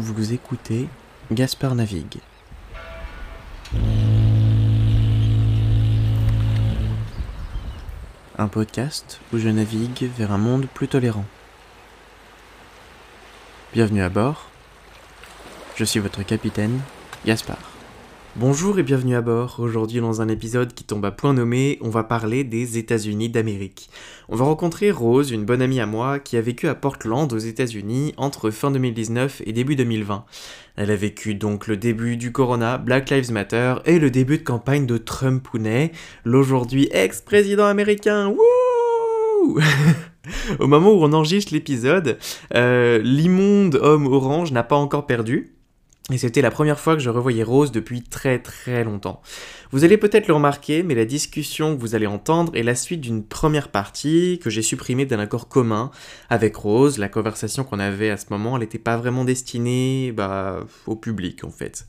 Vous écoutez Gaspard Navigue. Un podcast où je navigue vers un monde plus tolérant. Bienvenue à bord. Je suis votre capitaine, Gaspard. Bonjour et bienvenue à bord. Aujourd'hui, dans un épisode qui tombe à point nommé, on va parler des États-Unis d'Amérique. On va rencontrer Rose, une bonne amie à moi, qui a vécu à Portland aux États-Unis entre fin 2019 et début 2020. Elle a vécu donc le début du Corona, Black Lives Matter et le début de campagne de Trump Pounet, l'aujourd'hui ex-président américain. Wouh Au moment où on enregistre l'épisode, euh, l'immonde homme orange n'a pas encore perdu. Et c'était la première fois que je revoyais Rose depuis très très longtemps. Vous allez peut-être le remarquer, mais la discussion que vous allez entendre est la suite d'une première partie que j'ai supprimée d'un accord commun avec Rose. La conversation qu'on avait à ce moment, elle n'était pas vraiment destinée bah, au public en fait.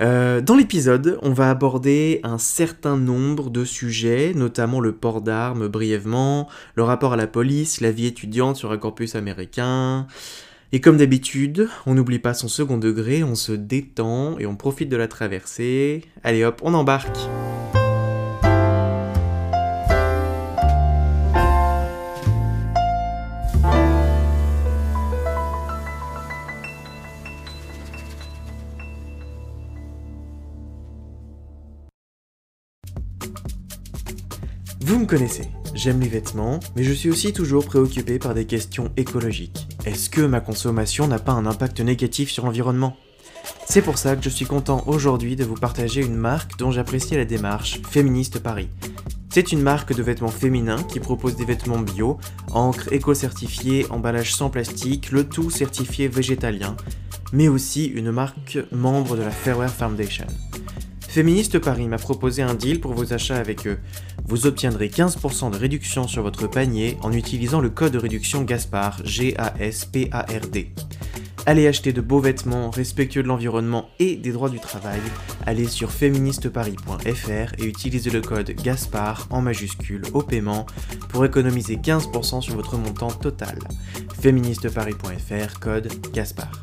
Euh, dans l'épisode, on va aborder un certain nombre de sujets, notamment le port d'armes brièvement, le rapport à la police, la vie étudiante sur un campus américain, et comme d'habitude, on n'oublie pas son second degré, on se détend et on profite de la traversée. Allez hop, on embarque Vous me connaissez, j'aime les vêtements, mais je suis aussi toujours préoccupé par des questions écologiques. Est-ce que ma consommation n'a pas un impact négatif sur l'environnement? C'est pour ça que je suis content aujourd'hui de vous partager une marque dont j'apprécie la démarche, Féministe Paris. C'est une marque de vêtements féminins qui propose des vêtements bio, encre éco-certifiée, emballage sans plastique, le tout certifié végétalien, mais aussi une marque membre de la Fairwear Foundation. Féministe Paris m'a proposé un deal pour vos achats avec eux. Vous obtiendrez 15% de réduction sur votre panier en utilisant le code de réduction Gaspard, G-A-S-P-A-R-D. Allez acheter de beaux vêtements respectueux de l'environnement et des droits du travail. Allez sur féministeparis.fr et utilisez le code Gaspard en majuscule au paiement pour économiser 15% sur votre montant total. féministeparis.fr, code Gaspard.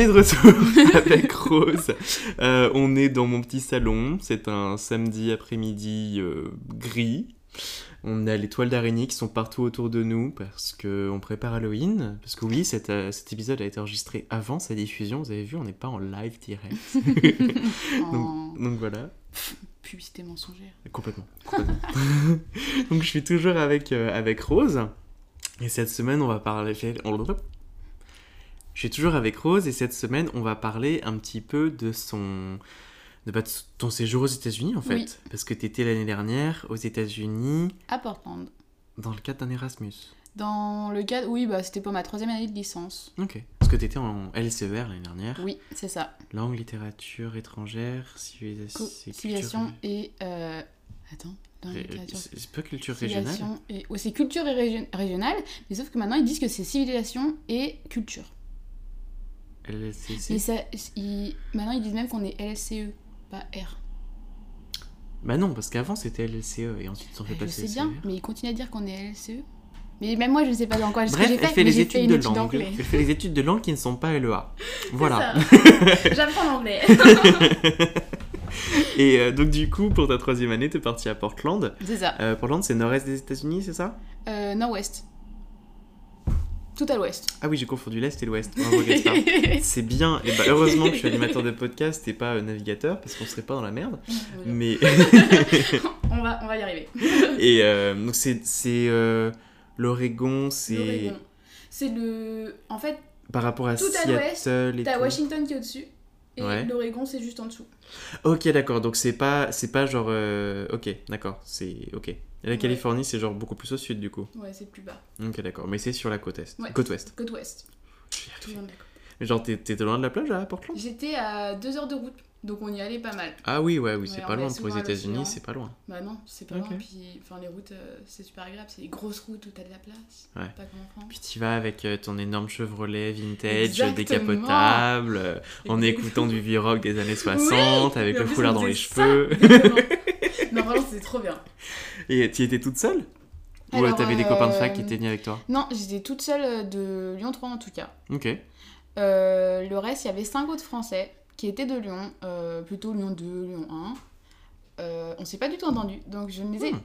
Est de retour avec Rose. Euh, on est dans mon petit salon. C'est un samedi après-midi euh, gris. On a les toiles d'araignée qui sont partout autour de nous parce qu'on prépare Halloween. Parce que oui, cet, euh, cet, épisode a été enregistré avant sa diffusion. Vous avez vu, on n'est pas en live direct. donc, donc, voilà. Publicité mensongère. Complètement. complètement. donc je suis toujours avec, avec Rose. Et cette semaine, on va parler... Je suis toujours avec Rose et cette semaine, on va parler un petit peu de son, de, bah, de ton séjour aux États-Unis en fait. Oui. Parce que tu étais l'année dernière aux États-Unis. À Portland. Dans le cadre d'un Erasmus. Dans le cadre, oui, bah, c'était pour ma troisième année de licence. Ok. Parce que tu étais en LCER l'année dernière. Oui, c'est ça. Langue, littérature étrangère, civilisation, civilisation et. Euh... Attends. C'est pas culture régionale et... C'est culture et régi... régionale, mais sauf que maintenant ils disent que c'est civilisation et culture. LSCC Mais ça, il... Maintenant, ils disent même qu'on est LCE, pas R. Bah non, parce qu'avant c'était LCE et ensuite ils ont fait je passer sais bien, mais ils continuent à dire qu'on est LCE. Mais même moi, je ne sais pas dans quoi Bref, j'ai elle fait. les études fait de étude langue. Elle fait les études de langue qui ne sont pas LEA. Voilà. J'apprends l'anglais. et euh, donc du coup, pour ta troisième année, t'es parti à Portland. c'est ça. Euh, Portland, c'est nord-est des États-Unis, c'est ça? Euh, Nord-Ouest. Tout à l'ouest. Ah oui, j'ai confondu l'est et l'ouest. C'est bien. Et bah, heureusement que je suis animateur de podcast et pas euh, navigateur parce qu'on serait pas dans la merde. Mais on, va, on va y arriver. et euh, donc c'est c'est euh, l'Oregon, c'est. C'est le. En fait, par rapport à Tout à l'ouest, Seattle et t'as tout. Washington qui est au-dessus. Et Ouais. l'Oregon, c'est juste en dessous. Ok, d'accord. Donc c'est pas c'est pas genre ok, d'accord. C'est ok. Et la Ouais. Californie, c'est genre beaucoup plus au sud du coup. Ouais, c'est plus bas. Ok, d'accord. Mais c'est sur la côte est. Ouais. Côte ouest. Côte ouest. Tout arriver. le monde d'accord. Mais genre, t'es- t'étais loin de la plage à Portland? J'étais à deux heures de route, donc on y allait pas mal. Ah oui, ouais, oui, c'est Ouais, pas loin. Pour les États-Unis, c'est pas loin. Bah non, c'est pas Ok. loin. Puis enfin, les routes, euh, c'est super agréable. C'est des grosses routes où t'as de la place. Ouais. Pas comme en France. Puis tu vas avec euh, ton énorme Chevrolet vintage, Exactement. décapotable, euh, en écoutant du vieux rock des années 60, avec le foulard dans les cheveux. non, vraiment, c'était trop bien. Et tu étais toute seule? Ou Alors, t'avais des copains de fac euh, qui étaient venus avec toi? Non, j'étais toute seule euh, de Lyon 3 en tout cas. Ok. Euh, le reste, il y avait 5 autres Français qui étaient de Lyon, euh, plutôt Lyon 2, Lyon 1. Euh, on s'est pas du tout entendu, donc je ne les ai Hmm.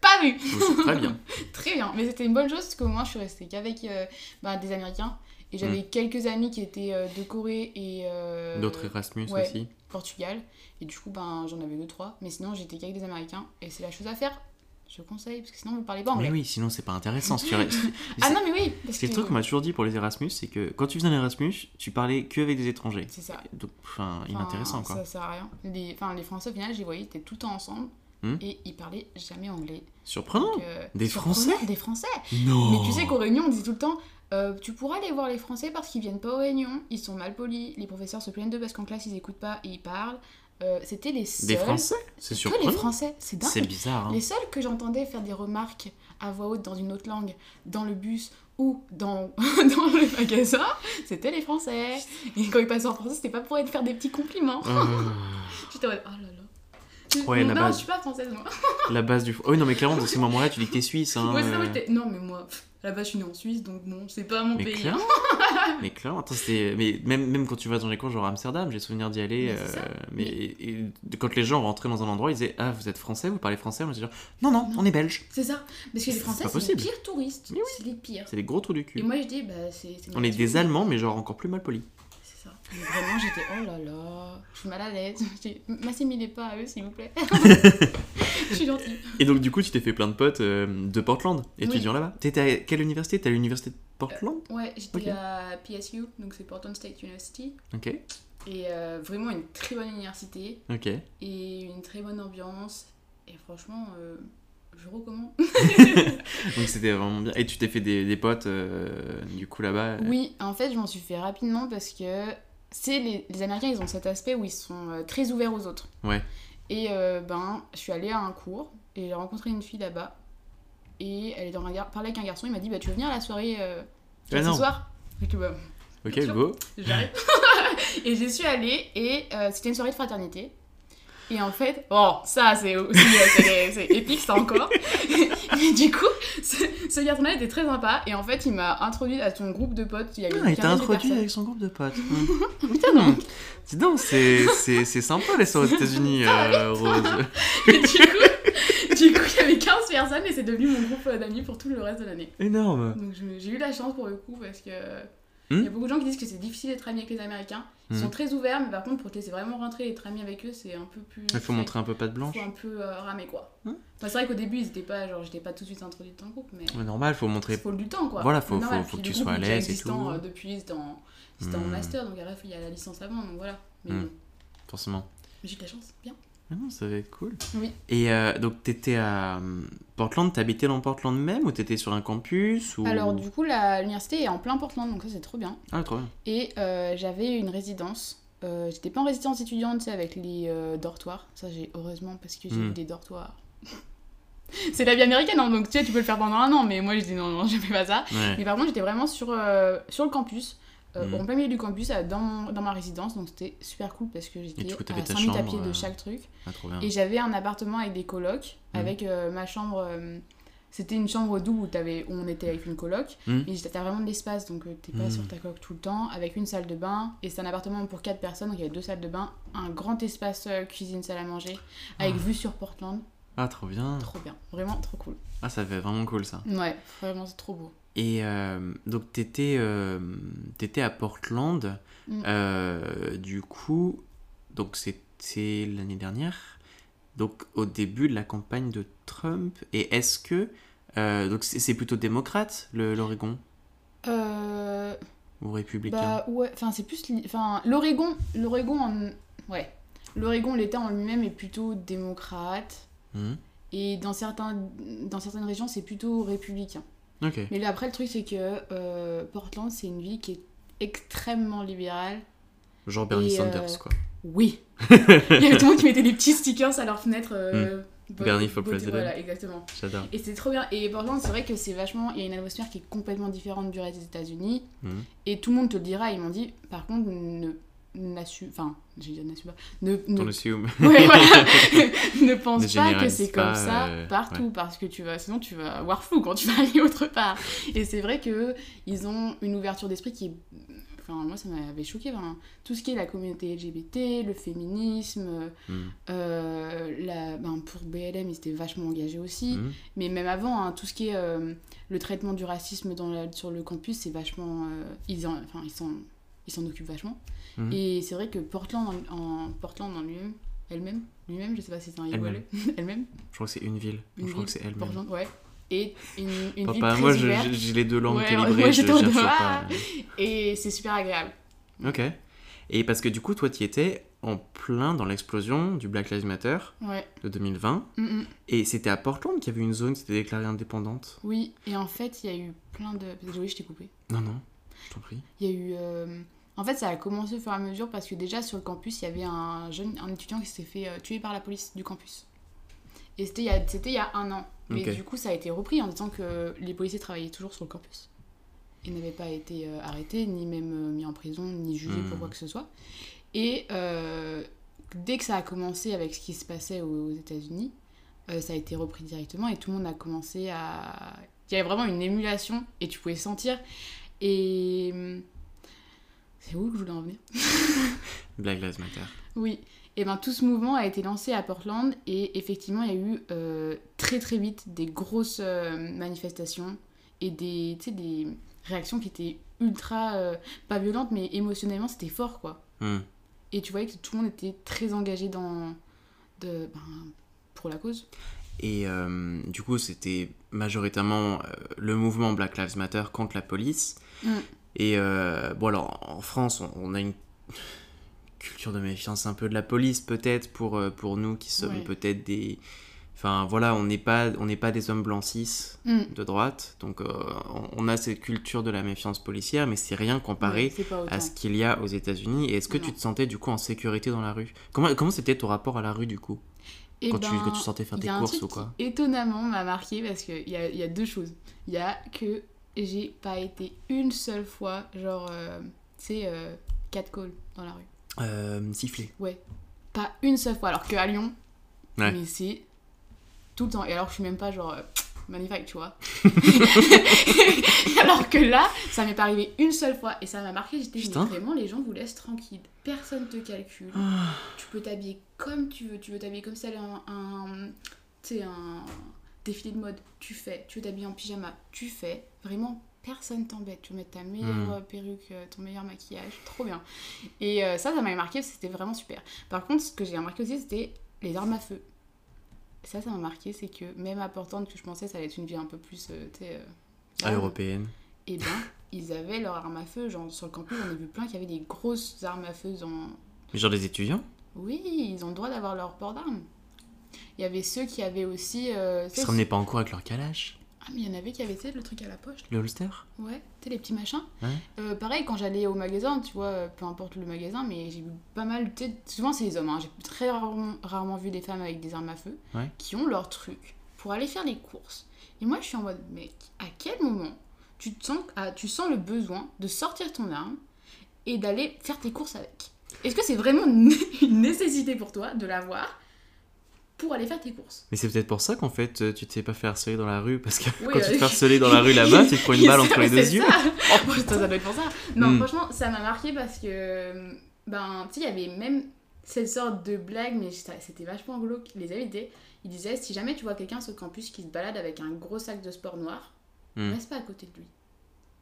pas vus. Bon, c'est très bien. Très bien, mais c'était une bonne chose parce qu'au moins je suis restée qu'avec euh, bah, des Américains. Et j'avais quelques amis qui étaient euh, de Corée et euh, D'autres Erasmus ouais. aussi. Portugal. Et du coup, ben, j'en avais deux, trois. Mais sinon, j'étais qu'avec des Américains. Et c'est la chose à faire. Je conseille, parce que sinon, vous ne parlez pas anglais. Mais oui, sinon c'est pas intéressant. Si tu restes- Ah non, mais oui parce C'est le que- truc qu'on m'a toujours dit pour les Erasmus, c'est que quand tu faisais un Erasmus, tu parlais que avec des étrangers. C'est ça. Donc, enfin, inintéressant quoi. Ça sert à rien. Les, enfin, les Français, au final, les voyais, ils étaient tout le temps ensemble. Hmm. Et ils parlaient jamais anglais. Surprenant Donc, euh, Des surprenant, Français Des Français Non Mais tu sais qu'aux réunions, on disait tout le temps euh, Tu pourras aller voir les Français parce qu'ils viennent pas aux réunions, ils sont mal polis, les professeurs se plaignent d'eux parce qu'en classe, ils écoutent pas et ils parlent. Euh, C'était les seuls. Des Français? C'est Que les surprenant. Français, c'est dingue. C'est bizarre. hein. Les seuls que j'entendais faire des remarques à voix haute dans une autre langue, dans le bus ou dans, dans le magasin, c'était les Français. Et quand ils passaient en français, c'était pas pour être faire des petits compliments. Euh, J'étais en mode, oh là là. Je- Ouais, non, la non, base. je suis pas française, moi. la base du. Oh oui, non, mais clairement, dans ces moments-là, tu dis que t'es suisse. Hein, Ouais, c'est ça, moi, euh. non, mais moi, à la base, je suis née en Suisse, donc bon, c'est pas mon Mais pays. clairement, hein. mais clairement, attends, c'était- mais même, même quand tu vas dans les coins genre Amsterdam, j'ai souvenir d'y aller, Mais euh, mais et- et quand les gens rentraient dans un endroit, ils disaient ah vous êtes français, vous parlez français, on disait genre non non, on est belge, C'est ça. Parce que les Français, c'est les pires touristes. C'est les pires. c'est des gros trous du Et cul. moi, je dis, bah, c'est. On est des Allemands, mais genre encore plus mal polis. C'est ça. Mais vraiment, j'étais, oh là là, je suis mal à l'aise. M'assimilez pas à eux, s'il vous plaît. je suis gentille. Et donc du coup, tu t'es fait plein de potes euh, de Portland, étudiant là-bas. T'étais à quelle université? T'es à l'université de Portland? Ouais, j'étais à PSU, donc c'est Portland State University. Ok, Et euh, vraiment une très bonne université ok. et une très bonne ambiance. Et franchement, euh, je recommande. Donc c'était vraiment bien. Et tu t'es fait des, des potes euh, du coup là-bas. Oui, en fait, je m'en suis fait rapidement parce que c'est les, les Américains, ils ont cet aspect où ils sont euh, très ouverts aux autres. Ouais. Et euh, ben, je suis allée à un cours et j'ai rencontré une fille là-bas. Et elle est dans un gar... parlait avec un garçon, il m'a dit bah tu veux venir à la soirée euh, Ah ce non. soir? Bah, Ok, go. J'arrive. et j'y suis allée et euh, c'était une soirée de fraternité. Et en fait, bon, ça c'est aussi euh, c'est- épique ça encore. Mais du coup, ce, ce garçon-là était très sympa et en fait il m'a introduit à son groupe de potes. Il y avait Ah, il t'a introduit avec son groupe de potes. Hmm. Putain, non. Dis donc, c'est, c'est, sympa les soirées aux États-Unis, euh, Rose. Et du coup, du coup, il y avait 15 personnes et c'est devenu mon groupe euh, d'amis pour tout le reste de l'année. Énorme. Donc j'ai eu la chance pour le coup parce que Hmm. il y a beaucoup de gens qui disent que c'est difficile d'être ami avec les Américains. Ils Hmm. sont très ouverts, mais par contre pour te laisser vraiment rentrer et être ami avec eux, c'est un peu plus. Il faut montrer un peu patte blanche. faut un peu euh, ramer quoi. Enfin, c'est vrai qu'au début ils étaient pas genre j'étais pas tout de suite introduite dans le groupe, mais Ouais, normal, faut il montrer. faut du temps quoi. Voilà, faut- normal. faut- faut Puis que tu sois à l'aise et tout. euh, depuis c'était en en Hmm. master donc il y a la licence avant donc voilà. Mais bon, Forcément. j'ai de la chance, bien. Ah non, ça va être cool. Oui. Et euh, donc, t'étais à euh, Portland, t'habitais dans Portland même ou t'étais sur un campus ou... Alors du coup l'université est en plein Portland donc ça c'est trop bien. Ah, trop bien. Et euh, j'avais une résidence. Euh, J'étais pas en résidence étudiante, tu sais, avec les dortoirs. Ça, j'ai heureusement parce que j'ai Mm. eu des dortoirs. c'est la vie américaine, hein, donc tu sais, tu peux le faire pendant un an, mais moi je dis non, non, je fais pas ça. Ouais. Mais par contre, j'étais vraiment sur, sur le campus, euh, Mm. en plein milieu du campus, euh, dans, dans ma résidence, donc c'était super cool parce que j'étais à t'avais ta 5 minutes à pied de euh, chaque truc. Ah. Et j'avais un appartement avec des colocs, Mm. avec euh, ma chambre. euh, c'était une chambre double où, où on était avec une coloc. Mm. Et t'as vraiment de l'espace, donc t'es pas Mm. sur ta coloc tout le temps. Avec une salle de bain. Et c'est un appartement pour 4 personnes, donc il y avait deux salles de bain. Un grand espace cuisine, salle à manger. Avec Ah. vue sur Portland. Ah, trop bien. Trop bien. Vraiment trop cool. Ah, ça fait vraiment cool ça. Ouais, vraiment c'est trop beau. Et euh, donc, t'étais, euh, t'étais à Portland. Mm. Euh, du coup, donc c'était l'année dernière. Donc, au début de la campagne de Trump. Et est-ce que. euh, donc, c'est plutôt démocrate, l'Oregon? Euh. Ou républicain? Bah ouais, enfin c'est plus. Enfin, l'Oregon. L'Oregon en. Ouais. L'Oregon, l'État en lui-même est plutôt démocrate. Mhm. Et dans, certains, dans certaines régions, c'est plutôt républicain. Mais là, après, le truc, c'est que euh, Portland, c'est une ville qui est extrêmement libéral. Genre Bernie Et, euh, Sanders, quoi. Oui. Il y avait tout le monde qui mettait des petits stickers à leur fenêtre. euh, bo- Bernie for beauté- president. Voilà, exactement. J'adore. Et c'est trop bien. Et Portland, c'est vrai que c'est vachement. Il y a une atmosphère qui est complètement différente du reste des États-Unis. Mhm. Et tout le monde te le dira. Ils m'ont dit, par contre, ne. N'assume. Enfin, je vais dire n'assume pas. Ne, ne. Ouais, voilà. ne pense pas que c'est comme ça euh, partout parce que tu vas sinon tu vas avoir flou quand tu vas aller autre part. Et c'est vrai que ils ont une ouverture d'esprit qui est enfin moi ça m'avait choqué enfin, tout ce qui est la communauté LGBT, le féminisme Mhm. euh, la ben, pour BLM ils étaient vachement engagés aussi Mhm. mais même avant hein, tout ce qui est euh, le traitement du racisme dans la- sur le campus c'est vachement ils en enfin ils s'en ils s'en occupent vachement Mhm. et c'est vrai que Portland en, en Portland en lui-même elle-même lui-même je sais pas si c'est un Elle-même. elle elle-même Je crois que c'est une ville. Une je crois ville, que c'est elle-même. Portland ouais et une, une ville très moi je- je- j'ai les deux langues Ouais, calibrées, je en cherche pas. et c'est super agréable Ok. Et parce que du coup, toi, tu étais en plein dans l'explosion du Black Lives Matter ouais de 2020. Mm, mm. Et c'était à Portland qu'il y avait une zone qui s'était déclarée indépendante. oui et en fait il y a eu plein de oui je t'ai coupé Non, non, je t'en prie. Il y a eu. euh, En fait, ça a commencé au fur et à mesure parce que déjà sur le campus, il y avait un jeune, un étudiant qui s'est fait euh, tuer par la police du campus. Et c'était il, y a- c'était il y a un an. Mais du coup, ça a été repris en disant que les policiers travaillaient toujours sur le campus. Ils n'avaient pas été euh, arrêtés, ni même euh, mis en prison, ni jugés pour Hmm. quoi que ce soit. Et dès que ça a commencé avec ce qui se passait aux, aux États-Unis, ça a été repris directement et tout le monde a commencé à. Il y avait vraiment une émulation et tu pouvais sentir. Et. C'est où que je voulais en venir Black Lives Matter. Oui. Et ben tout ce mouvement a été lancé à Portland et effectivement il y a eu euh, très très vite des grosses euh, manifestations et des, des réactions qui étaient ultra, euh, pas violentes mais émotionnellement c'était fort quoi. Hmm. Et tu voyais que tout le monde était très engagé dans, de, ben, pour la cause. Et euh, du coup, c'était majoritairement euh, le mouvement Black Lives Matter contre la police. Mm. Et euh, bon, alors en France, on, on a une culture de méfiance un peu de la police, peut-être, pour, euh, pour nous qui sommes Ouais. peut-être des. Enfin voilà, on n'est pas, on pas des hommes blancs cis Mm. de droite. Donc euh, on- on a cette culture de la méfiance policière, mais c'est rien comparé Ouais, à ce qu'il y a aux États-Unis. Et est-ce que tu te sentais du coup en sécurité dans la rue? Comment comment c'était ton rapport à la rue du coup? Quand, tu, ben, quand tu sortais faire il y tes a un courses ou quoi? qui étonnamment m'a marqué parce qu'il y a, y a deux choses. Il y a que j'ai pas été une seule fois, genre, euh, tu sais, euh, catcall dans la rue. euh, Siffler. Ouais. Pas une seule fois. Alors qu'à Lyon, Ouais. mais c'est tout le temps. Et alors je suis même pas genre euh, magnifique, tu vois. alors que là, ça m'est pas arrivé une seule fois et ça m'a marqué. J'étais vraiment, les gens vous laissent tranquille. Personne te calcule. Ah. Tu peux t'habiller comme tu veux. Tu veux t'habiller comme c'était un, un, tu sais, un défilé de mode. Tu fais. Tu veux t'habiller en pyjama. Tu fais. Vraiment, personne t'embête. Tu veux mettre ta meilleure Mm. euh, perruque, euh, ton meilleur maquillage. Trop bien. Et euh, ça, ça m'avait marqué c'était vraiment super. Par contre, ce que j'ai remarqué aussi, c'était les armes à feu. Ça, ça m'a marqué, c'est que même à Portland, que je pensais ça allait être une ville un peu plus, euh, tu sais, euh, Ah, européenne. et ben, ils avaient leurs armes à feu. Genre, sur le campus, on a vu plein qui avaient des grosses armes à feu dans, Mais genre des étudiants? Oui, ils ont le droit d'avoir leur port d'armes. Il y avait ceux qui avaient aussi. euh, Ils se ramenaient pas en cours avec leur calage Ah, mais il y en avait qui avaient, tu le truc à la poche. Le holster? Ouais, tu sais, les petits machins. Ouais. Euh, pareil, quand j'allais au magasin, tu vois, euh, peu importe le magasin, mais j'ai vu pas mal. Souvent, c'est les hommes. hein. J'ai très rarement, rarement vu des femmes avec des armes à feu Ouais. qui ont leur truc pour aller faire les courses. Et moi, je suis en mode, mec, à quel moment tu, te sens, ah, tu sens le besoin de sortir ton arme et d'aller faire tes courses avec? Est-ce que c'est vraiment une nécessité pour toi de l'avoir pour aller faire tes courses Mais c'est peut-être pour ça qu'en fait euh, tu te sais pas faire harceler dans la rue parce que Oui, quand euh, tu te fais harceler dans la rue là-bas, tu te prends une balle entre les deux yeux. ça. Oh, putain, ça doit être pour ça. Non, Mm. franchement, ça m'a marqué parce que, ben, tu sais, il y avait même cette sorte de blague, mais c'était vachement glauque. Les invités, ils disaient si jamais tu vois quelqu'un sur le campus qui se balade avec un gros sac de sport noir, Mm. reste pas à côté de lui.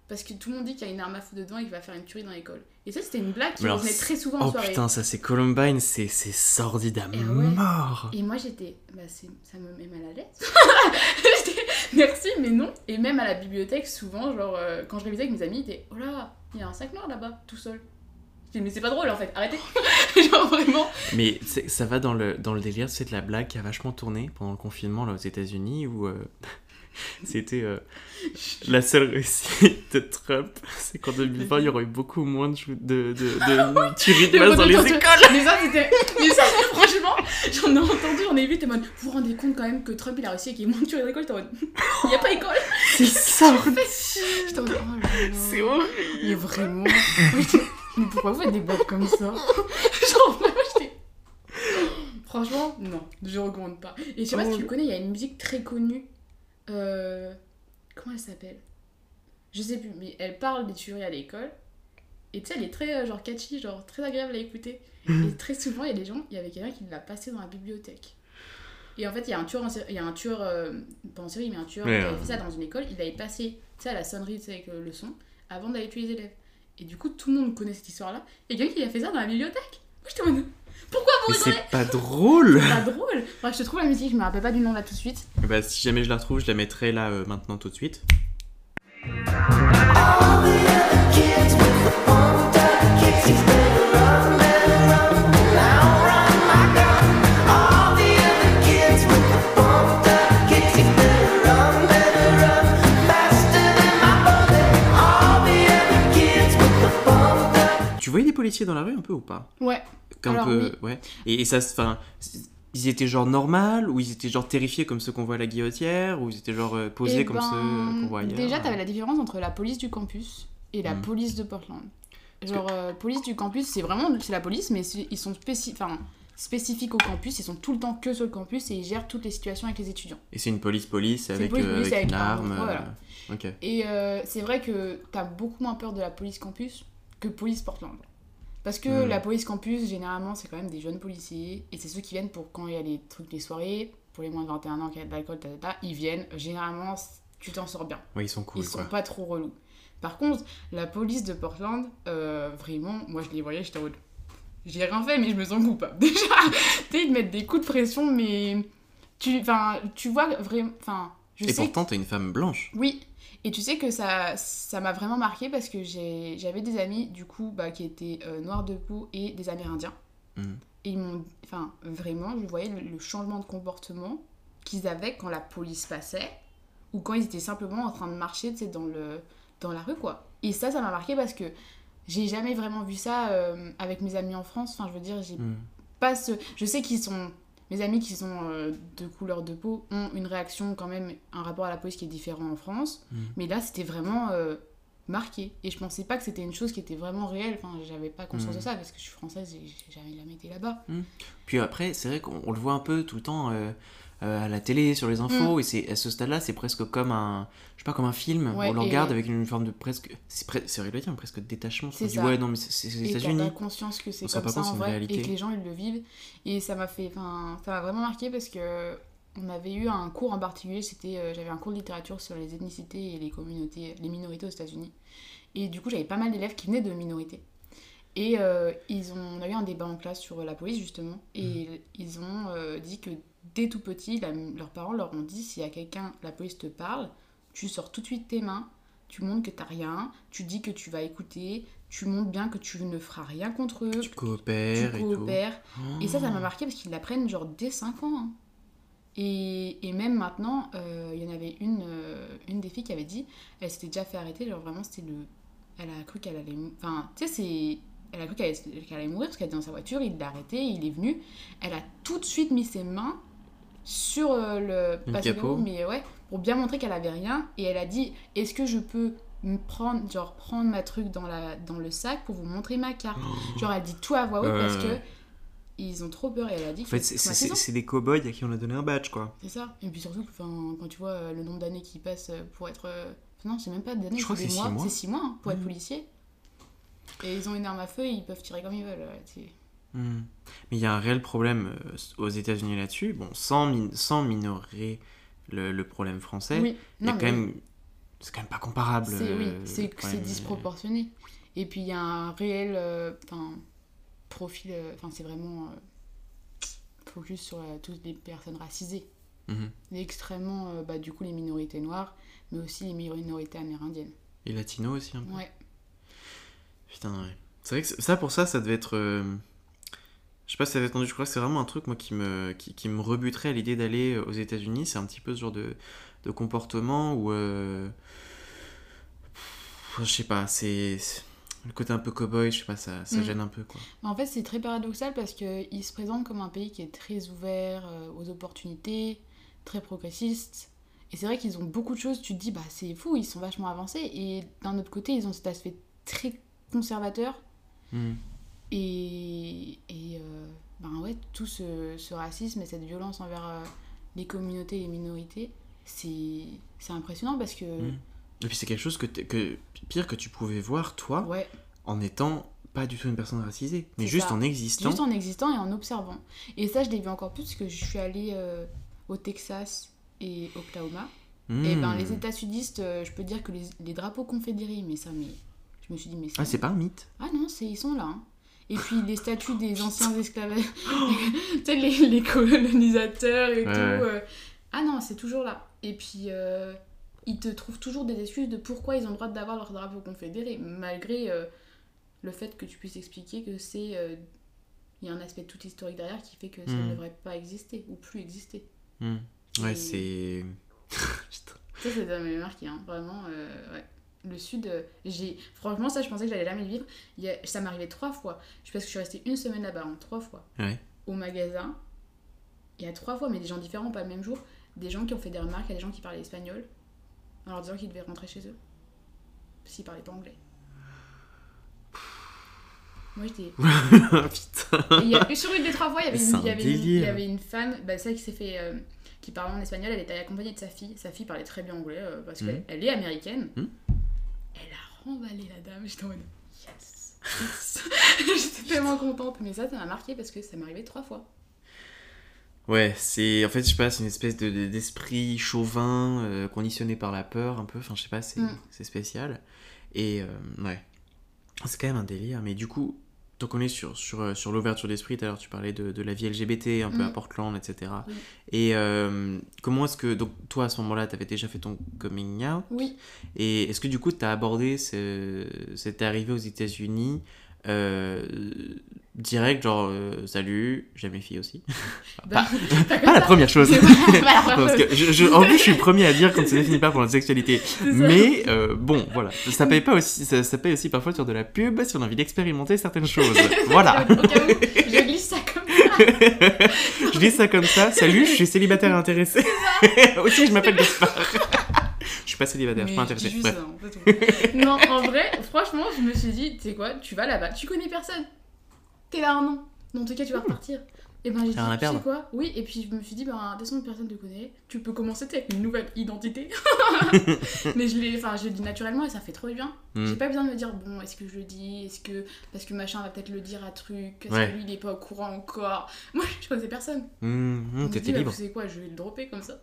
Parce que tout le monde dit qu'il y a une arme à feu dedans et qu'il va faire une tuerie dans l'école. Et ça, c'était une blague qui revenait très souvent Oh en soirée. putain, ça c'est Columbine, c'est sordide à Eh ouais. mort. Et moi j'étais, bah ça me met mal à l'aise. J'étais, Merci, mais non. Et même à la bibliothèque, souvent, genre, euh, quand je révisais avec mes amis, ils étaient, oh là, il y a un sac noir là-bas, tout seul. Je dis, mais c'est pas drôle en fait, arrêtez. genre vraiment. Mais ça va dans le, dans le délire, c'est de la blague qui a vachement tourné pendant le confinement là aux États-Unis où euh, C'était euh, la seule réussite de Trump, c'est qu'en 2020, il y aurait eu beaucoup moins de, de, de, de tueries de masse dans les écoles. Mais ça, c'était. Mais ça, franchement, j'en ai entendu, j'en ai vu, t'es mode. Vous vous rendez compte quand même que Trump il a réussi et qu'il y ait moins de tueries à l'école, t'es mode. Il y a pas école C'est ça, J'étais en mode. Oh là là. c'est horrible. Mais vraiment. Mais pourquoi vous faites des blagues comme ça Genre, j'étais. Franchement, non, je recommande pas. Et je sais pas si tu le connais, il y a une musique très connue. Euh... Comment elle s'appelle? Je sais plus, mais elle parle des tueries à l'école. Et tu sais, elle est très euh, genre catchy, genre très agréable à écouter. Et très souvent, il y a des gens, il y avait quelqu'un qui l'a passé dans la bibliothèque. Et en fait, il y a un tueur, en série- il y a un tueur, euh, pas en série, mais un tueur qui avait fait ça dans une école. Il avait passé, tu sais, à la sonnerie, tu sais, avec le son, avant d'aller tuer les élèves. Et du coup, tout le monde connaît cette histoire-là. Et quelqu'un qui a fait ça dans la bibliothèque? Moi, j'étais en mode, pourquoi vous Mais c'est pas drôle. C'est pas drôle. Bref, je te trouve la musique, je me rappelle pas du nom là tout de suite. Bah, si jamais je la retrouve, je la mettrai là euh, maintenant tout de suite. Tu voyais des policiers dans la rue un peu ou pas? Ouais. Qu'un Alors, peu, oui. ouais. Et, et ça, enfin, ils étaient genre normal ou ils étaient genre terrifiés comme ceux qu'on voit à la guillotière ou ils étaient genre euh, posés Eh comme ben, ceux qu'on voit ailleurs Déjà, t'avais la différence entre la police du campus et la Hmm. police de Portland. Genre, euh, police du campus, c'est vraiment c'est la police, mais ils sont spéci- enfin, spécifiques au campus, ils sont tout le temps que sur le campus et ils gèrent toutes les situations avec les étudiants. Et c'est une police-police avec, euh, avec une un- arme. voilà. Et euh, c'est vrai que t'as beaucoup moins peur de la police campus que police Portland. Parce que Hmm. la police campus, généralement, c'est quand même des jeunes policiers. Et c'est ceux qui viennent pour quand il y a les trucs, les soirées, pour les moins de 21 ans qui a de l'alcool, ils viennent. Généralement, tu t'en sors bien. Ouais, ils sont cool ils quoi. sont pas trop relous. Par contre, la police de Portland, euh, vraiment, moi je les voyais, j'étais en mode. J'ai rien fait, mais je me sens coupable. Déjà, tu sais, ils te mettent des coups de pression, mais. Tu, tu vois vraiment. Enfin, je Et sais pourtant, t'es une femme blanche. oui, et tu sais que ça ça m'a vraiment marqué parce que j'avais des amis du coup bah, qui étaient euh, noirs de peau et des Amérindiens. Mhm. Et ils m'ont. Enfin, vraiment, je voyais le, le changement de comportement qu'ils avaient quand la police passait ou quand ils étaient simplement en train de marcher tu sais, dans, le, dans la rue quoi. Et ça, ça m'a marqué parce que j'ai jamais vraiment vu ça euh, avec mes amis en France. Enfin, je veux dire, j'ai Mm. pas ce... Je sais qu'ils sont... Mes amis qui sont euh, de couleur de peau ont une réaction quand même, un rapport à la police qui est différent en France. Mm. Mais là, c'était vraiment euh, marqué. Et je pensais pas que c'était une chose qui était vraiment réelle. Enfin, j'avais pas conscience Mm. de ça parce que je suis française et j'ai jamais jamais été là-bas. Puis après, c'est vrai qu'on on le voit un peu tout le temps euh, euh, à la télé, sur les Mm. infos, et c'est à ce stade-là, c'est presque comme un, je sais pas, comme un film. Ouais, on le et- regarde avec une forme de presque, c'est à dire, mais presque détachement. On C'est ça. ouais, non, mais c'est les États-Unis. pas conscience que c'est On comme pas ça en vrai réalité. et que les gens ils le vivent. Et ça m'a fait, enfin, ça m'a vraiment marqué parce que on avait eu un cours en particulier. C'était, euh, j'avais un cours de littérature sur les ethnicités et les communautés, les minorités aux États-Unis. Et du coup, j'avais pas mal d'élèves qui venaient de minorités. Et euh, ils ont, on a eu un débat en classe sur la police justement. Et ils ont euh, dit que dès tout petit, la- leurs parents leur ont dit s'il y a quelqu'un, la police te parle, tu sors tout de suite tes mains, tu montres que t'as rien, tu dis que tu vas écouter, tu montres bien que tu ne feras rien contre eux, Tu coopères tu et tout. coopères. Oh. Et ça, ça m'a marqué parce qu'ils l'apprennent genre dès 5 ans. hein. Et, et même maintenant, euh, il y en avait une, euh, une des filles qui avait dit, elle s'était déjà fait arrêter, genre vraiment c'était le... Elle a cru qu'elle allait... Enfin, tu sais, c'est... Elle a cru qu'elle allait, qu'elle allait mourir parce qu'elle était dans sa voiture, il l'a arrêtée, il est venu. Elle a tout de suite mis ses mains sur euh, le... Le pas sur capot. roues, mais ouais, pour bien montrer qu'elle avait rien. Et elle a dit, est-ce que je peux me prendre, genre, prendre ma truc dans, la, dans le sac pour vous montrer ma carte? Genre, elle dit tout à voix haute parce que ils ont trop peur et elle a dit En fait, c'est- des cow-boys à qui on a donné un badge, quoi. c'est ça. Et puis surtout, quand tu vois euh, le nombre d'années qui passent euh, pour être. Non, c'est même pas d'années, c'est des mois. six mois. C'est 6 mois hein, pour être Mhm. policier. Et ils ont une arme à feu et ils peuvent tirer comme ils veulent. ouais, Hmm. Mais il y a un réel problème euh, aux États-Unis là-dessus. Bon, sans, min- sans minorer le, le problème français, Oui, il y a non, quand mais même. C'est quand même pas comparable. c'est oui, euh, c'est problème. disproportionné. Et puis il y a un réel euh, profil. euh, c'est vraiment euh, focus sur euh, toutes les personnes racisées. Mhm. Extrêmement, euh, bah, du coup, les minorités noires, mais aussi les minorités amérindiennes. Et latino aussi un peu. Ouais. Putain, ouais. C'est vrai que ça, pour ça, ça devait être. Euh, Je sais pas si ça entendu, je crois que c'est vraiment un truc, moi, qui me, qui, qui me rebuterait à l'idée d'aller aux États-Unis. C'est un petit peu ce genre de, de comportement ou. euh, Je sais pas, c'est. c'est- Le côté un peu cow-boy, je sais pas, ça, ça Mm. gêne un peu quoi. En fait, c'est très paradoxal parce qu'il se présente comme un pays qui est très ouvert euh, aux opportunités, très progressiste. Et c'est vrai qu'ils ont beaucoup de choses, tu te dis, bah c'est fou, ils sont vachement avancés. Et d'un autre côté, ils ont cet aspect très conservateur. Mm. Et, et euh, ben ouais, tout ce, ce racisme et cette violence envers euh, les communautés et les minorités, c'est impressionnant parce que, Mm. Et puis c'est quelque chose que, que pire que tu pouvais voir toi ouais, en étant pas du tout une personne racisée, mais juste ça. en existant. juste en existant et en observant. Et ça, je l'ai vu encore plus parce que je suis allée euh, au Texas et Oklahoma. Et ben, les États sudistes, euh, je peux dire que les, les drapeaux confédérés, mais ça, mais je me suis dit, mais Ah, c'est pas un mythe? Ah non, c'est ils sont là. hein. Et puis les statues des anciens esclaves, tu sais, les, les colonisateurs et Ouais, tout. euh, Ah non, c'est toujours là. Et puis euh, ils te trouvent toujours des excuses de pourquoi ils ont le droit d'avoir leur drapeau confédéré, malgré euh, le fait que tu puisses expliquer que c'est. Il y a un aspect tout historique derrière qui fait que ça ne devrait pas exister ou plus exister. Mm. Ouais, Et- c'est. Ça, ça doit me marquer, hein. vraiment. ouais. Le sud, euh, j'ai. Franchement, ça, je pensais que j'allais jamais le vivre. Il y a- Ça arrivé trois fois. Je pense que je suis restée une semaine là-bas, hein, trois fois. Ouais. Au magasin. Il y a trois fois, mais des gens différents, pas le même jour. Des gens qui ont fait des remarques à des gens qui parlaient espagnol. En leur disant qu'ils devaient rentrer chez eux. Qu'ils parlaient pas anglais. Moi, j'étais. Putain. Et y a, sur une des trois fois, il y avait une, un il y avait une, il y délire. avait une femme, bah, celle qui s'est fait. euh, qui parlait en espagnol, elle était accompagnée de sa fille. Sa fille parlait très bien anglais euh, parce Mhm. qu'elle est américaine. Mhm. Elle a remballé la dame. J'étais en mode yes, yes. J'étais tellement contente. Mais ça, ça m'a marqué parce que ça m'est arrivé trois fois. Ouais, c'est. En fait, je sais pas, c'est une espèce de, de- d'esprit chauvin, euh, conditionné par la peur, un peu. Enfin, je sais pas, c'est, Mm. spécial. Et euh, ouais. C'est quand même un délire. Mais du coup, donc on est sur, sur, euh, sur l'ouverture d'esprit. Tout à l'heure, tu parlais de, de la vie LGBT, un peu Mm. à Portland, etc. Oui. Et euh, comment est-ce que. Donc, toi, à ce moment-là, t'avais déjà fait ton coming out. Oui. Et est-ce que du coup, tu as abordé ce... cette arrivée aux États-Unis euh, direct, genre euh, salut, j'aime les filles aussi Bah, pas la première chose pas- Parce que je, je- En plus, je suis le premier à dire quand ça définit pas pour notre sexualité. Mais euh, bon, voilà. Ça paye, pas aussi, ça, ça paye aussi parfois sur de la pub si on a envie d'expérimenter certaines choses. Voilà. Au cas où, je glisse ça comme ça. je dis ça comme ça. Salut, je suis célibataire intéressé. aussi, je m'appelle Gaspard. Je suis pas célibataire, je suis pas Mais intéressé. dis juste Bref. ça, en fait, ouais. non, en vrai, franchement, je me suis dit, tu sais quoi, tu vas là-bas, tu connais personne. T'es là un an. Dans tous cas, tu vas repartir. Et ben j'ai dit, tu sais quoi? Oui, et puis je me suis dit, ben, de toute façon, personne te connaît. Tu peux commencer tu sais, avec une nouvelle identité. Mais je l'ai enfin, je le dis naturellement et ça fait trop bien. Mm. J'ai pas besoin de me dire, bon, est-ce que je le dis? Est-ce que. Parce que machin va peut-être le dire à truc. Est-ce Ouais. que lui, il est pas au courant encore Moi, je connaissais personne. Je me T'étais bah, libre. vous savez quoi, je vais le dropper comme ça.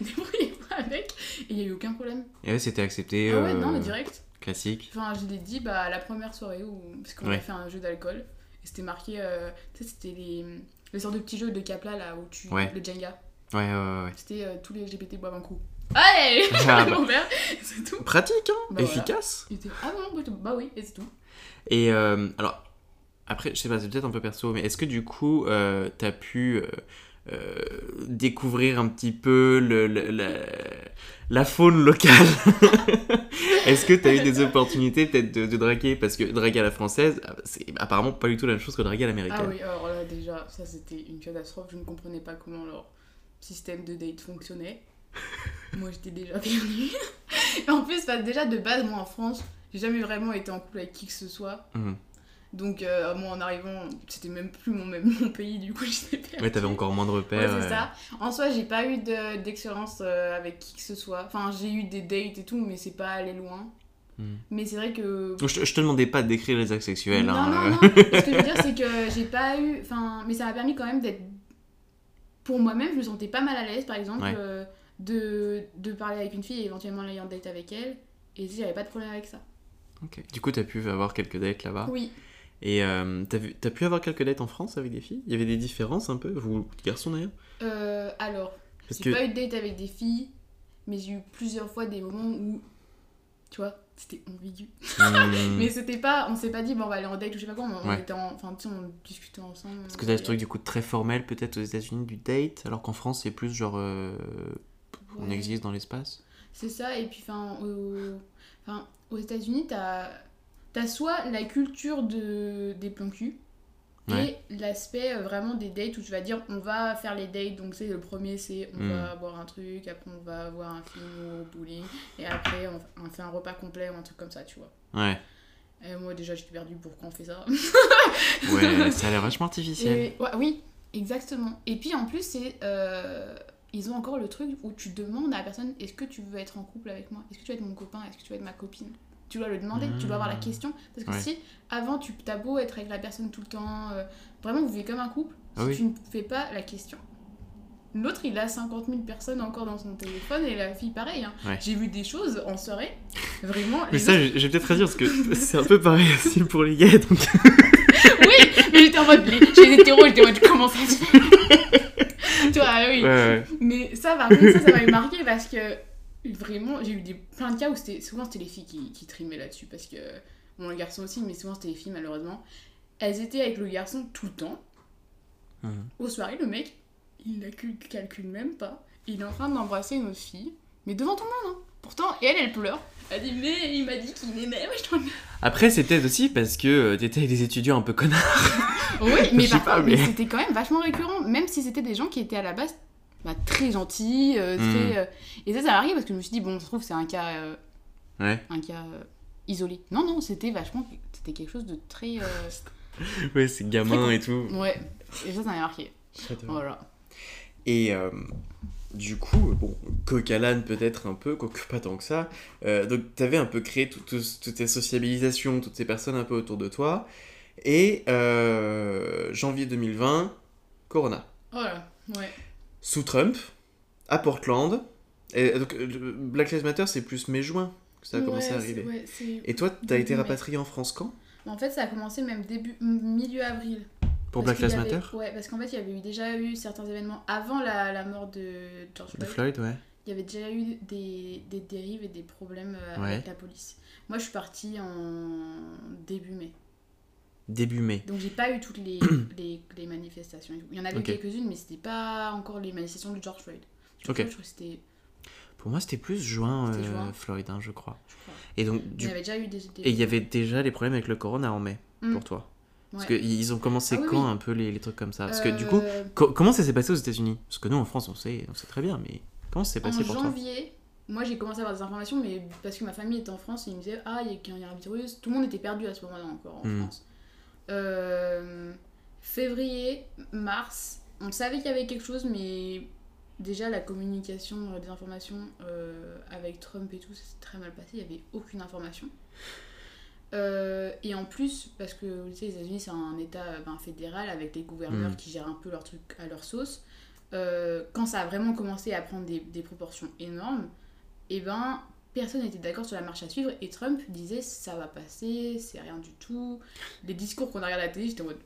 Débrouillez-vous avec. Et il y a eu aucun problème. Et ouais, c'était accepté. Ah ouais, euh, non, mais direct. Classique. Enfin, je l'ai dit bah, la première soirée où. Parce qu'on Ouais. a fait un jeu d'alcool. Et c'était marqué. euh, Tu sais, c'était les. Les sortes de petits jeux de Capla là où tu. Ouais. Le Jenga. Ouais, ouais, ouais. ouais. C'était euh, tous les LGBT boivent un coup. Allez Ah, bah. C'est tout. Pratique, hein? Bah. Efficace. Ah non, bah, bah oui, et c'est tout. Et euh, alors, après, je sais pas, c'est peut-être un peu perso, mais est-ce que du coup, euh, t'as pu euh, euh, découvrir un petit peu le, le- la, la faune locale Est-ce que t'as eu des opportunités peut-être de, de draguer? Parce que draguer à la française, c'est apparemment pas du tout la même chose que draguer à l'américaine. Ah oui, alors là, déjà, ça c'était une catastrophe. Je ne comprenais pas comment leur système de date fonctionnait. moi, j'étais déjà perdue. En plus, bah, déjà, de base, moi en France, j'ai jamais vraiment été en couple avec qui que ce soit. Mhm. Donc, euh, moi en arrivant, c'était même plus mon, même mon pays, du coup, j'étais perdue. Ouais, t'avais encore moins de Ouais, repères. c'est ça. En soi, j'ai pas eu de- d'expérience euh, avec qui que ce soit. Enfin, j'ai eu des dates et tout, mais c'est pas allé loin. Mhm. Mais c'est vrai que. Je, je te demandais pas de décrire les actes sexuels. non, hein, non, euh. non. Ce que je veux dire, c'est que j'ai pas eu. Enfin, mais ça m'a permis quand même d'être. Pour moi-même, je me sentais pas mal à l'aise, par exemple, Ouais. de, de parler avec une fille et éventuellement aller en date avec elle. Et j'avais pas de problème avec ça. Ok. Du coup, t'as pu avoir quelques dates là-bas? Oui. Et euh, t'as vu- t'as pu avoir quelques dates en France avec des filles? Il y avait des différences un peu Vous, garçons d'ailleurs? Euh, alors, Parce j'ai que. pas eu de date avec des filles, mais j'ai eu plusieurs fois des moments où. Tu vois, c'était ambigu. Hmm. Mais c'était pas, on s'est pas dit, bon, on va aller en date ou je sais pas quoi, on, Ouais. était en, enfin, tu sais, on discutait ensemble. Parce que t'as ce truc du coup très formel peut-être aux États-Unis du date, alors qu'en France c'est plus genre. euh, On existe dans l'espace? C'est ça, et puis enfin, au- enfin, aux États-Unis, t'as as soit la culture de, des plans cul Ouais. et l'aspect euh, vraiment des dates où tu vas dire on va faire les dates. Donc, c'est le premier, c'est on Mm. va boire un truc, après on va voir un film ou au bowling, et après on, on fait un repas complet ou un truc comme ça, tu vois. Ouais. Et moi, déjà, j'étais perdue pourquoi on fait ça? Ouais, ça a l'air vachement artificiel. Et- ouais, oui, exactement. Et puis en plus, c'est. euh, ils ont encore le truc où tu demandes à la personne est-ce que tu veux être en couple avec moi? Est-ce que tu veux être mon copain? Est-ce que tu veux être ma copine? Tu dois le demander, tu dois avoir la Mmh. question. Parce que Ouais. si avant, tu t'as beau être avec la personne tout le temps, euh, vraiment vous vivez comme un couple, Ah si oui. tu ne fais pas la question. L'autre, il a 50 000 personnes encore dans son téléphone et la fille, pareil. hein. Ouais. J'ai vu des choses en soirée, vraiment. Mais ça, je vais peut-être dire parce que c'est un peu pareil aussi pour les gays. Donc... Oui, mais j'étais en mode, les hétéros, j'étais en mode, comment ça se fait? Tu vois, oui. Ouais, ouais. Mais ça, par contre, ça, ça m'avait marqué parce que vraiment, j'ai eu des, plein de cas où c'était, souvent c'était les filles qui, qui trimaient là-dessus parce que, bon, les garçons aussi, mais souvent c'était les filles malheureusement. Elles étaient avec le garçon tout le temps. Mhm. Aux soirées, le mec, il ne calcule même pas. Il est en train d'embrasser une autre fille, mais devant tout le monde. hein. Pourtant, et elle, elle pleure. Elle dit, mais il m'a dit qu'il m'aimait. Ouais, Après, c'est peut-être aussi parce que euh, t'étais avec des étudiants un peu connards. Oui, par pas, mais- mais c'était quand même vachement récurrent, même si c'était des gens qui étaient à la base bah, très gentils, euh, très... Mm. euh, Et ça, ça m'arrive parce que je me suis dit, bon, ça se trouve, c'est un cas, euh, Ouais. un cas euh, isolé. Non, non, c'était vachement... C'était quelque chose de très... euh, Ouais, c'est gamin et tout. Ouais, et ça, ça m'a marqué. Voilà. Et euh, du coup, bon, coq à l'âne peut-être un peu, quoique pas tant que ça. Euh, donc, t'avais un peu créé tout- tout- toutes ces sociabilisations, toutes ces personnes un peu autour de toi. Et euh, janvier 2020, Corona. Voilà, ouais. Sous Trump, à Portland. Et donc, euh, Black Lives Matter, c'est plus mai-juin que ça a commencé à arriver. ouais, Et toi, t'as été rapatrié en France quand? En fait, ça a commencé même début, milieu avril. Pour Black Lives avait- Matter? Ouais, parce qu'en fait, il y avait eu déjà eu certains événements avant la, la mort de George De Floyd. Floyd, ouais. Il y avait déjà eu des, des dérives et des problèmes euh, Ouais. avec la police. Moi, je suis partie en début mai. Début mai. Donc, j'ai pas eu toutes les, les, les manifestations. Il y en avait quelques-unes, mais c'était pas encore les manifestations de George Floyd. Je. Pour moi, c'était plus juin, euh, juin. Floyd, hein, je crois. Je crois. Et donc, Il du y avait déjà eu des. des- Et il y avait déjà les problèmes avec le corona en mai, Mm. pour toi. Parce Ouais. qu'ils ont commencé Ah oui, quand oui. un peu les, les trucs comme ça? Parce que du coup, Euh, co- comment ça s'est passé aux États-Unis? Parce que nous en France, on sait, on sait très bien, mais comment ça s'est passé en pour toi? janvier, moi j'ai commencé à avoir des informations, mais parce que ma famille était en France, et ils me disaient Ah, il y a- un virus. Tout le monde était perdu à ce moment-là encore en Mm. France. Euh, février, mars, on savait qu'il y avait quelque chose, mais déjà la communication euh, des informations euh, avec Trump et tout, ça s'est très mal passé, il n'y avait aucune information. Et en plus, parce que vous savez, les États-Unis c'est un État ben, fédéral avec les gouverneurs Mm. qui gèrent un peu leur truc à leur sauce, quand ça a vraiment commencé à prendre des, des proportions énormes, et ben personne n'était d'accord sur la marche à suivre et Trump disait ça va passer, c'est rien du tout. Les discours qu'on a regardé à la télé, j'étais en mode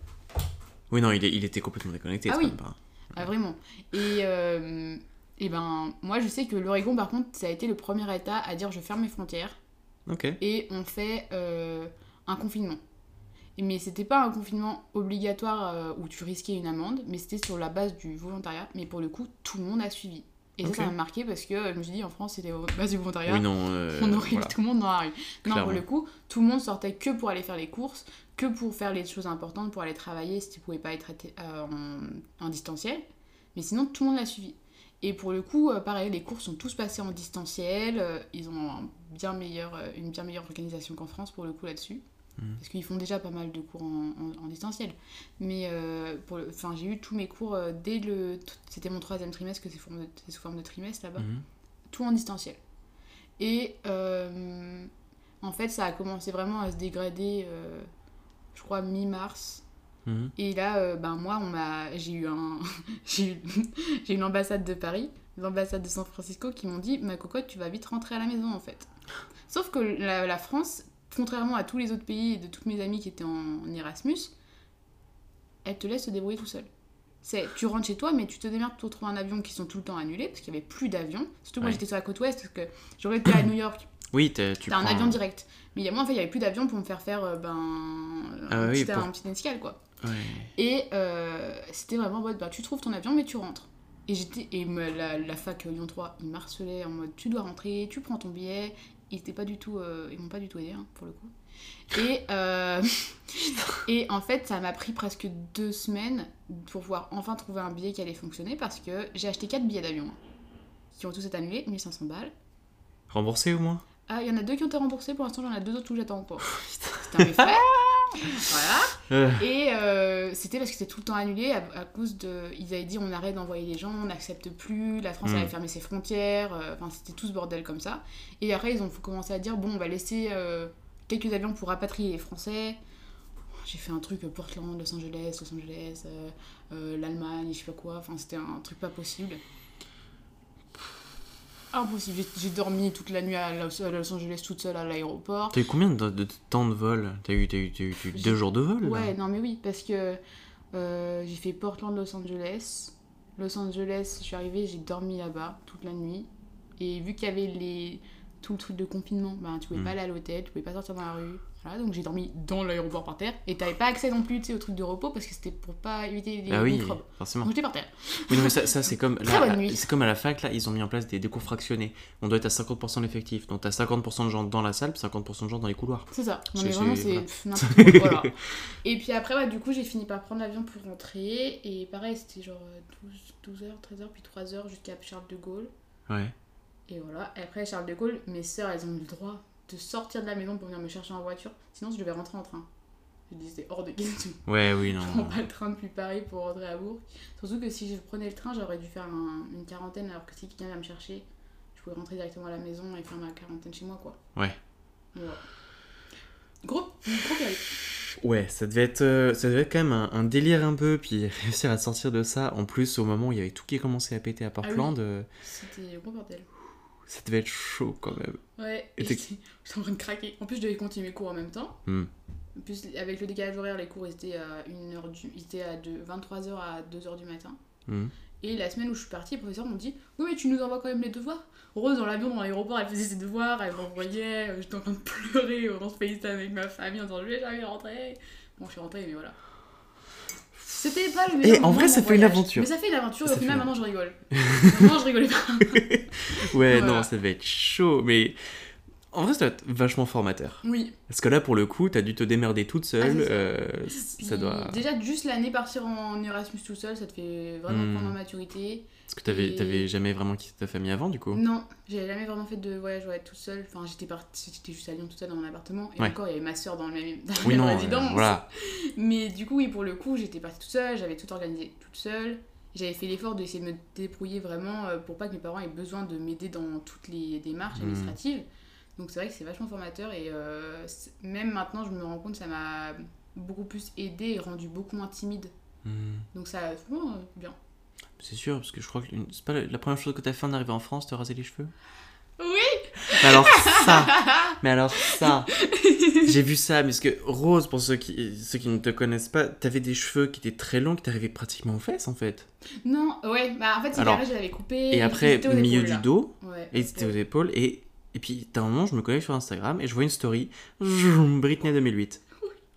Oui, non, il, est- il était complètement déconnecté. Ah oui. hein. ah vraiment. Et, euh, et ben moi je sais que l'Oregon par contre ça a été le premier État à dire je ferme mes frontières et on fait euh, un confinement. Mais c'était pas un confinement obligatoire euh, où tu risquais une amende, mais c'était sur la base du volontariat. Mais pour le coup, tout le monde a suivi. Et ça, ça m'a marqué parce que euh, je me suis dit, en France, c'était la base du volontariat. Oui, non. euh, on aurait voilà. tout le monde dans la rue. Non, pour le coup, tout le monde sortait que pour aller faire les courses, que pour faire les choses importantes, pour aller travailler si tu pouvais pas être euh, en, en distanciel. Mais sinon, tout le monde l'a suivi. Et pour le coup, pareil, les cours sont tous passés en distanciel. ils ont un bien meilleur, une bien meilleure organisation qu'en France pour le coup là-dessus. Mhm. Parce qu'ils font déjà pas mal de cours en, en- en distanciel. Mais euh, enfin, j'ai eu tous mes cours euh, dès le. C'était mon troisième trimestre, que c'est sous forme de trimestre là-bas Mhm. tout en distanciel. Et euh, en fait, ça a commencé vraiment à se dégrader, je crois, mi-mars. Mhm. Et là, ben moi, on m'a, j'ai eu un, j'ai eu, j'ai eu l'ambassade de Paris, l'ambassade de San Francisco qui m'ont dit, ma cocotte, tu vas vite rentrer à la maison en fait. Sauf que la, la France, contrairement à tous les autres pays et de toutes mes amies qui étaient en, en Erasmus, elle te laisse te débrouiller tout seul. C'est, tu rentres chez toi, mais tu te démerdes pour trouver un avion qui sont tout le temps annulés parce qu'il y avait plus d'avions. Surtout moi, Ouais. j'étais sur la côte ouest parce que j'aurais été à New York, Oui, tu T'as un avion direct. Mais il y a moi, en fait, il y avait plus d'avion pour me faire faire euh, ben, Ah un, oui, petit, pour- un petit escale, quoi. Ouais. Et euh, c'était vraiment en mode, bah, tu trouves ton avion, mais tu rentres. Et, j'étais, et la, la fac Lyon 3, ils m'harcelaient en mode tu dois rentrer, tu prends ton billet. Ils étaient pas du tout, euh, ils m'ont pas du tout aidé hein, pour le coup. Et, euh, et en fait, ça m'a pris presque deux semaines pour pouvoir enfin trouver un billet qui allait fonctionner parce que j'ai acheté quatre billets d'avion hein, qui ont tous été annulés, 1500 balles. Remboursé au moins? Ah, il y en a deux qui ont été remboursés, pour l'instant j'en ai deux autres où j'attends encore. C'était un mes frais. Voilà. Euh, Et euh, c'était parce que c'était tout le temps annulé à, à cause de. Ils avaient dit on arrête d'envoyer les gens, on n'accepte plus, la France Mm. avait fermé ses frontières, euh, enfin c'était tout ce bordel comme ça. Et après ils ont commencé à dire bon on va laisser euh, quelques avions pour rapatrier les Français. J'ai fait un truc Portland, Los Angeles, Los Angeles, l'Allemagne, je sais pas quoi, enfin c'était un truc pas possible. Impossible, J'ai- dormi toute la nuit à Los, Angeles toute seule à l'aéroport. T'as eu combien de, de temps de vol? T'as eu, t'as eu, t'as eu- deux jours de vol Ouais, non mais oui, parce que euh, j'ai fait Portland, Los Angeles. Los Angeles, je suis arrivée, j'ai dormi là-bas toute la nuit. Et vu qu'il y avait les... tout le truc de confinement, ben, tu pouvais Mm. pas aller à l'hôtel, tu pouvais pas sortir dans la rue. Voilà, donc j'ai dormi dans l'aéroport par terre. Et t'avais pas accès non plus tu sais, au truc de repos parce que c'était pour pas éviter les Ah oui, microbes. forcément. Donc j'étais par terre. Oui, non, mais ça, ça c'est comme, là, c'est comme à la fac, là, ils ont mis en place des, des cours fractionnés. On doit être à 50% de l'effectif. Donc t'as 50% de gens dans la salle, puis 50% de gens dans les couloirs. C'est ça. Non mais vraiment, c'est- n'importe quoi. voilà. Et puis après, ouais, du coup, j'ai fini par prendre l'avion pour rentrer. Et pareil, c'était genre euh, 12, 12h, 13h, puis 3h jusqu'à Charles de Gaulle. Ouais. Et voilà. Et après, Charles de Gaulle, mes sœurs, elles ont eu le droit de sortir de la maison pour venir me chercher en voiture. Sinon, je devais rentrer en train. Je dis, c'était hors de question. Ouais, oui, non. Je prends pas le train depuis Paris pour rentrer à Bourg. Surtout que si je prenais le train, j'aurais dû faire un- une quarantaine, alors que si quelqu'un vient me chercher, je pouvais rentrer directement à la maison et faire ma quarantaine chez moi, quoi. Ouais. Voilà. Gros, gros. Ouais, ça devait être, euh, ça devait être quand même un, un délire un peu, puis réussir à sortir de ça. En plus, au moment où il y avait tout qui commençait à péter à Portland, euh, C'était gros bordel. Ça devait être chaud quand même. Ouais, j'étais en train de craquer. En plus, je devais continuer mes cours en même temps. Hmm. En plus, avec le décalage horaire, les cours étaient à, une heure du... ils étaient à de 23h à 2h du matin. Hmm. Et la semaine où je suis partie, les professeurs m'ont dit Oui, mais tu nous envoies quand même les devoirs. Rose, dans l'avion, dans l'aéroport, elle faisait ses devoirs, elle m'envoyait. euh, J'étais en train de pleurer dans ce FaceTime avec ma famille en disant Je vais jamais rentrer. Bon, je suis rentrée, mais voilà. C'était pas le meilleur Et en vrai, ça fait une aventure. Mais ça fait une aventure, et au final, maintenant, je rigole. Maintenant, je rigolais pas. Ouais, Voilà. non, ça devait être chaud, mais en vrai, ça doit être vachement formateur. Oui, Parce que là, pour le coup, t'as dû te démerder toute seule. Ah, ça. euh, ça doit. Déjà, juste l'année partir en Erasmus tout seul, ça te fait vraiment Hmm. prendre en maturité. Parce que t'avais Et- t'avais jamais vraiment quitté ta famille avant, du coup. Non, j'avais jamais vraiment fait de voyage ouais, toute seule. Enfin, j'étais partie, j'étais juste à Lyon toute seule dans mon appartement. Et Ouais. encore, il y avait ma soeur dans le même, dans la Oui, même non, euh, résidence. voilà. Mais du coup, oui, pour le coup, j'étais partie toute seule, j'avais tout organisé toute seule. J'avais fait l'effort d'essayer de me débrouiller vraiment euh, pour pas que mes parents aient besoin de m'aider dans toutes les démarches Hmm. administratives. Donc c'est vrai que c'est vachement formateur et euh, même maintenant, je me rends compte que ça m'a beaucoup plus aidé et rendu beaucoup moins timide. Hmm. Donc ça, franchement, euh, bien. C'est sûr, parce que je crois que c'est pas la première chose que t'as fait en arrivant en France, te raser les cheveux? Oui Mais alors ça Mais alors ça J'ai vu ça, mais parce que Rose, pour ceux qui, ceux qui ne te connaissent pas, t'avais des cheveux qui étaient très longs, qui t'arrivaient pratiquement aux fesses en fait. Non, ouais, bah en fait, c'est je l'avais coupé. Et après, aux milieu du dos, Ouais, et c'était aux épaules, et, et puis d'un moment, je me connecte sur Instagram et je vois une story, Britney 2008.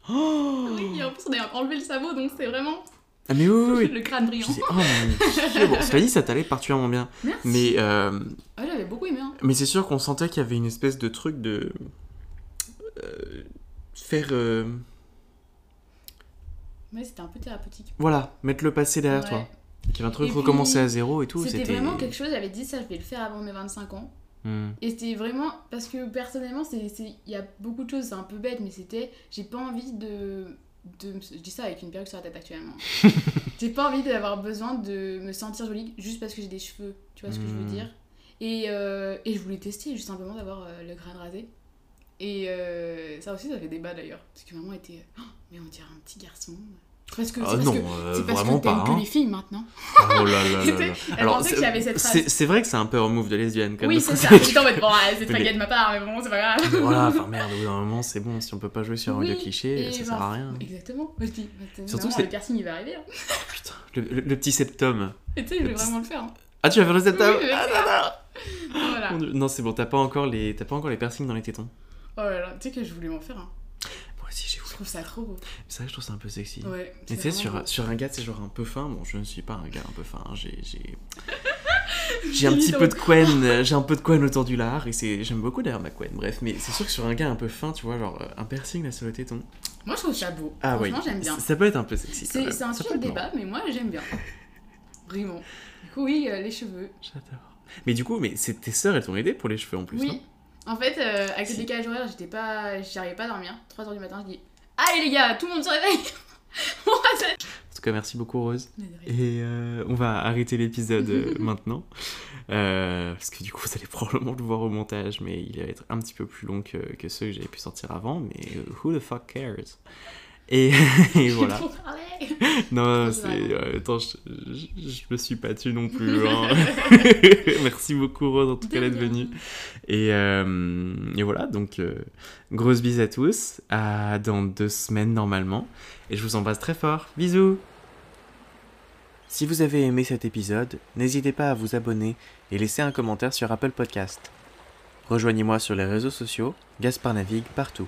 Oh Oui, et en plus, on a enlevé le sabot, donc c'est vraiment Ah mais oui, oui, oui. le crâne Je brillant. disais, oh mon dieu, bon, cela dit, ça t'allait particulièrement bien. Merci. Mais, euh, Ah, j'avais beaucoup aimé. Hein. mais c'est sûr qu'on sentait qu'il y avait une espèce de truc de. euh, faire. euh, Ouais, c'était un peu thérapeutique. voilà, mettre le passé derrière Ouais. toi. Qu'il y avait un truc recommencer à zéro et tout. C'était vraiment quelque chose, j'avais dit ça, je vais le faire avant mes 25 ans. Hmm. Et c'était vraiment. Parce que personnellement, il y a beaucoup de choses, c'est un peu bête, mais c'était. J'ai pas envie de. de je dis ça avec une perruque sur la tête actuellement. j'ai pas envie d'avoir besoin de me sentir jolie juste parce que j'ai des cheveux. Tu vois ce que je veux Hmm. dire et, euh, et je voulais tester juste simplement d'avoir euh, le crâne rasé. Et euh, ça aussi, ça fait débat d'ailleurs. Parce que maman était. Oh, mais on dirait un petit garçon. Parce que, Ah parce non, que, euh, c'est parce vraiment que pas. que hein. les filles maintenant. Oh là là là là. Elle pensait c'est- qu'il y avait cette phrase. c'est vrai que c'est un peu un move de lesbienne quand Oui, même. c'est ça. J'étais en mode, bon, ouais, c'est très Mais- gay de ma part, mais bon, c'est pas grave. voilà, enfin merde, au bout d'un moment, c'est bon, si on peut pas jouer sur un Oui, cliché, ça ben, sert à rien. Exactement. Je dis, bah, Surtout le piercing, il va arriver. Hein. Putain, le, le- le petit septum. Et tu sais, je vais vraiment le faire. hein. Ah, tu vas faire le septum Oui, Ah, non, non. Voilà. Non, c'est bon, t'as pas encore les, pas encore les piercings dans les tétons. Oh là là, tu sais que je voulais m'en faire. Hein. Moi aussi, j'ai voulu. Trouve ça trop beau. C'est vrai que je trouve ça un peu sexy. Ouais. Mais tu sais, sur, beau. sur un gars, c'est genre un peu fin. Bon, je ne suis pas un gars un peu fin. hein, J'ai, j'ai... un petit peu de quen, euh, j'ai un peu de quen autour du lard et c'est, j'aime beaucoup d'ailleurs ma quen. Bref, mais c'est sûr que sur un gars un peu fin, tu vois, genre euh, un piercing là sur le téton. Moi, je trouve ça beau. Ah oui, Franchement, j'aime bien. Ça, ça peut être un peu sexy. C'est un sujet de débat, mais moi, j'aime bien. Vraiment. Du coup, oui, euh, les cheveux. J'adore. Mais du coup, mais tes sœurs, elles t'ont aidé pour les cheveux en plus, non? Oui. En fait, euh, avec le décalage horaire, j'étais pas... j'arrivais pas à dormir. 3h du matin, je dis Allez les gars, tout le monde se réveille En tout cas, merci beaucoup Rose. Et euh, on va arrêter l'épisode euh, maintenant. Euh, parce que du coup, vous allez probablement le voir au montage, mais il va être un petit peu plus long que, que ceux que j'avais pu sortir avant. Mais who the fuck cares? Et, et voilà. Non, c'est. euh, attends, je, je, je me suis pas tu non plus. hein. Merci beaucoup Rose en tout cas d'être venue. Et, euh, et voilà, donc euh, grosse bise à tous. À dans deux semaines normalement. Et je vous embrasse très fort. Bisous Si vous avez aimé cet épisode, n'hésitez pas à vous abonner et laisser un commentaire sur Apple Podcast. Rejoignez-moi sur les réseaux sociaux, Gaspard navigue partout.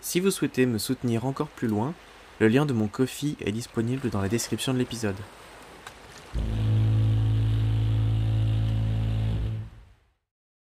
Si vous souhaitez me soutenir encore plus loin, le lien de mon Ko-fi est disponible dans la description de l'épisode.